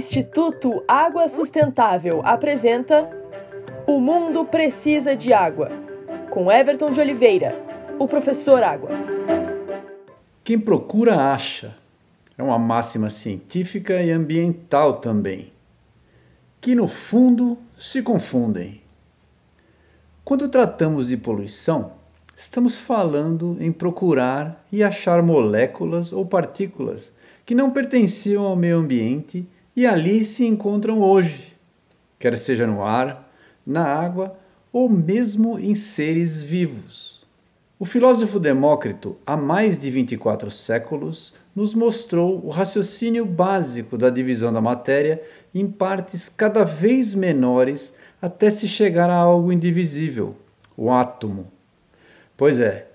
Instituto Água Sustentável apresenta O Mundo Precisa de Água, com Everton de Oliveira, o professor Água. Quem procura acha. É uma máxima científica e ambiental também, que no fundo se confundem. Quando tratamos de poluição, estamos falando em procurar e achar moléculas ou partículas que não pertenciam ao meio ambiente e ali se encontram hoje, quer seja no ar, na água ou mesmo em seres vivos. O filósofo Demócrito, há mais de 24 séculos, nos mostrou o raciocínio básico da divisão da matéria em partes cada vez menores até se chegar a algo indivisível, o átomo. Pois é,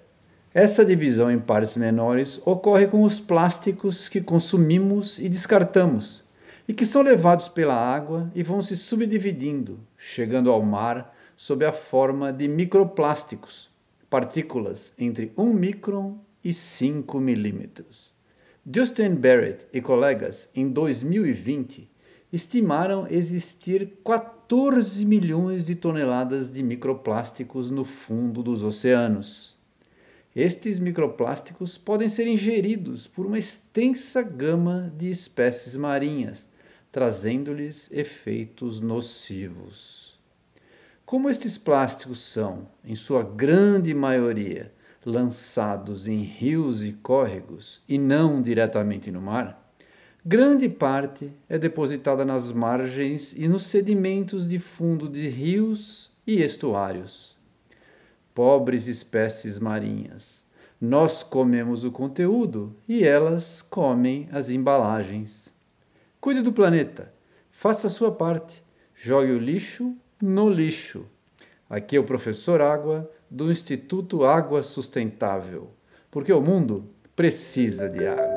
essa divisão em partes menores ocorre com os plásticos que consumimos e descartamos e que são levados pela água e vão se subdividindo, chegando ao mar sob a forma de microplásticos, partículas entre 1 micron e 5 milímetros. Justin Barrett e colegas, em 2020, estimaram existir 14 milhões de toneladas de microplásticos no fundo dos oceanos. Estes microplásticos podem ser ingeridos por uma extensa gama de espécies marinhas, trazendo-lhes efeitos nocivos. Como estes plásticos são, em sua grande maioria, lançados em rios e córregos e não diretamente no mar, grande parte é depositada nas margens e nos sedimentos de fundo de rios e estuários. Pobres espécies marinhas, nós comemos o conteúdo e elas comem as embalagens. Cuide do planeta, faça a sua parte, jogue o lixo no lixo. Aqui é o professor Água do Instituto Água Sustentável, porque o mundo precisa de água.